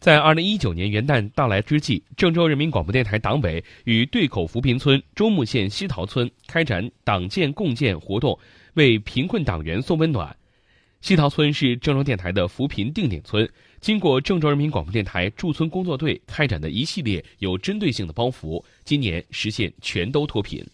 在二零一九年元旦到来之际郑州人民广播电台党委与对口扶贫村周木县西陶村开展党建共建活动为贫困党员送温暖。西陶村是郑州电台的扶贫定点村经过郑州人民广播电台驻村工作队开展的一系列有针对性的帮扶今年实现全都脱贫。